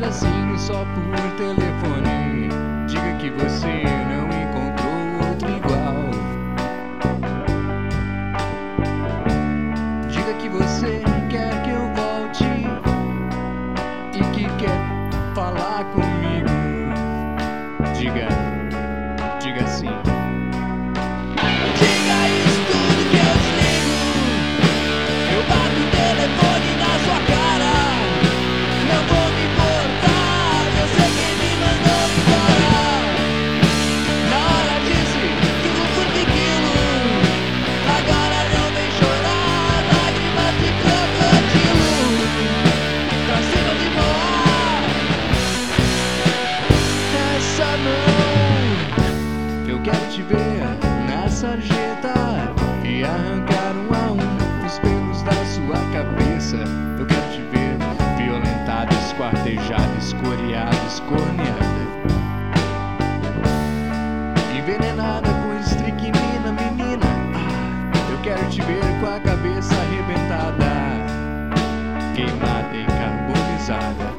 Jairzinho só por telefone. Diga que você não encontrou outro igual. Diga que você quer que eu volte e que quer falar comigo. Diga, diga sim. te ver na sarjeta e arrancar um a um os pelos da sua cabeça. Eu quero te ver violentado, esquartejado, escoriado, escorneado. Envenenada com estricnina, menina. Eu quero te ver com a cabeça arrebentada, queimada e carbonizada.